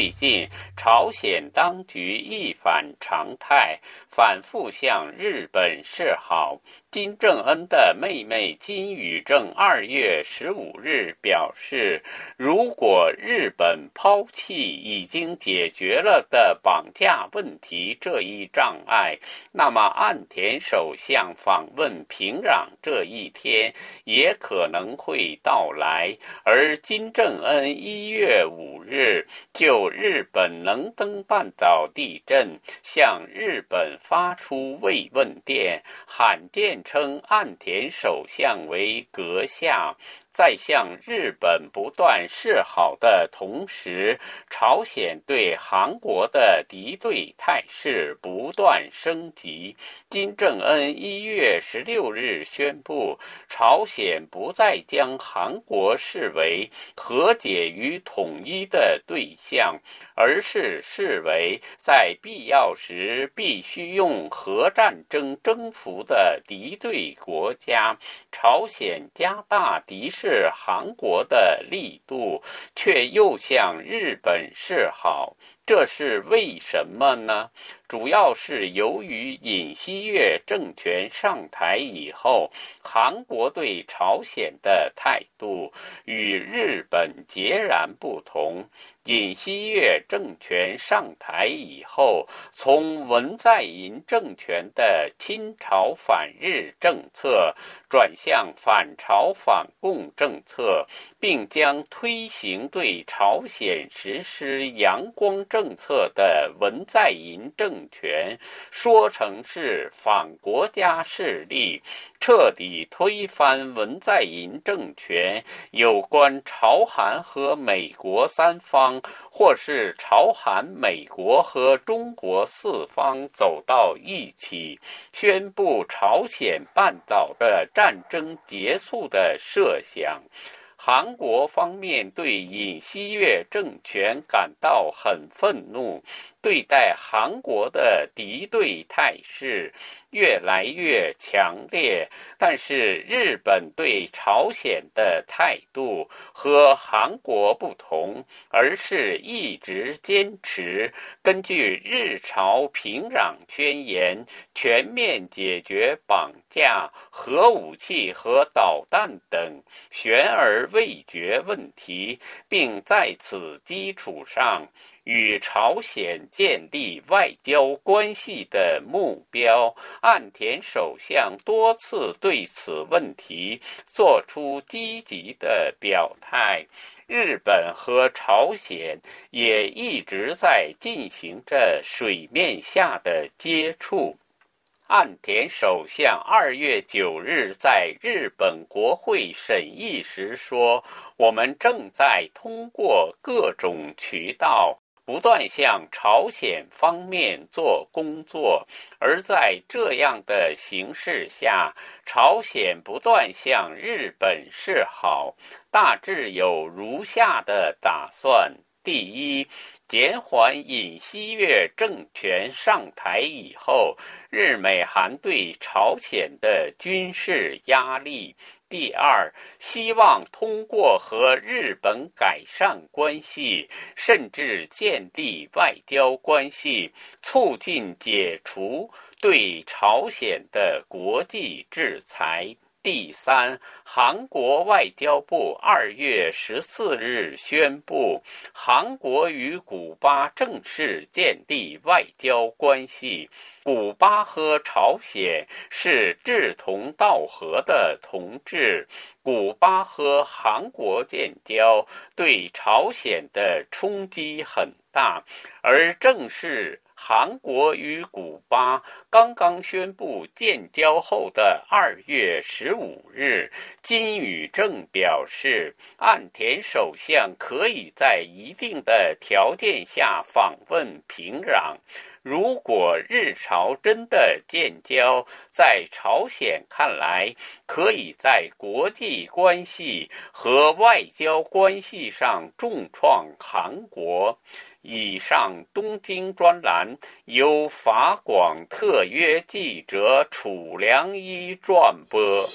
最近朝鲜当局一反常态，反复向日本示好。金正恩的妹妹金宇正二月十五日表示，如果日本抛弃已经解决了的绑架问题这一障碍，那么岸田首相访问平壤这一天也可能会到来。而金正恩一月五日就日本能登半岛地震向日本发出慰问电，罕见。称岸田首相为阁下。在向日本不断示好的同时，朝鲜对韩国的敌对态势不断升级。金正恩一月十六日宣布，朝鲜不再将韩国视为和解与统一的对象，而是视为在必要时必须用核战争征服的敌对国家。朝鲜加大敌视。是韩国的力度，却又向日本示好，这是为什么呢？主要是由于尹锡悦政权上台以后，韩国对朝鲜的态度与日本截然不同。尹锡悦政权上台以后，从文在寅政权的亲朝反日政策转向反朝反共政策，并将推行对朝鲜实施阳光政策的文在寅政权说成是反国家势力。彻底推翻文在寅政权有关朝韩和美国三方，或是朝韩、美国和中国四方走到一起，宣布朝鲜半岛的战争结束的设想。韩国方面对尹锡悦政权感到很愤怒。对待韩国的敌对态势越来越强烈，但是日本对朝鲜的态度和韩国不同，而是一直坚持根据日朝平壤宣言，全面解决绑架、核武器和导弹等悬而未决问题，并在此基础上。与朝鲜建立外交关系的目标，岸田首相多次对此问题作出积极的表态。日本和朝鲜也一直在进行着水面下的接触。岸田首相二月九日在日本国会审议时说：“我们正在通过各种渠道。”不断向朝鲜方面做工作，而在这样的形势下，朝鲜不断向日本示好，大致有如下的打算：第一，减缓尹锡悦政权上台以后，日美韩对朝鲜的军事压力。第二，希望通过和日本改善关系，甚至建立外交关系，促进解除对朝鲜的国际制裁。第三，韩国外交部二月十四日宣布，韩国与古巴正式建立外交关系。古巴和朝鲜是志同道合的同志，古巴和韩国建交对朝鲜的冲击很大，而正是。韩国与古巴刚刚宣布建交后的二月十五日，金宇正表示，岸田首相可以在一定的条件下访问平壤。如果日朝真的建交，在朝鲜看来，可以在国际关系和外交关系上重创韩国。以上东京专栏由法广特约记者楚良一转播。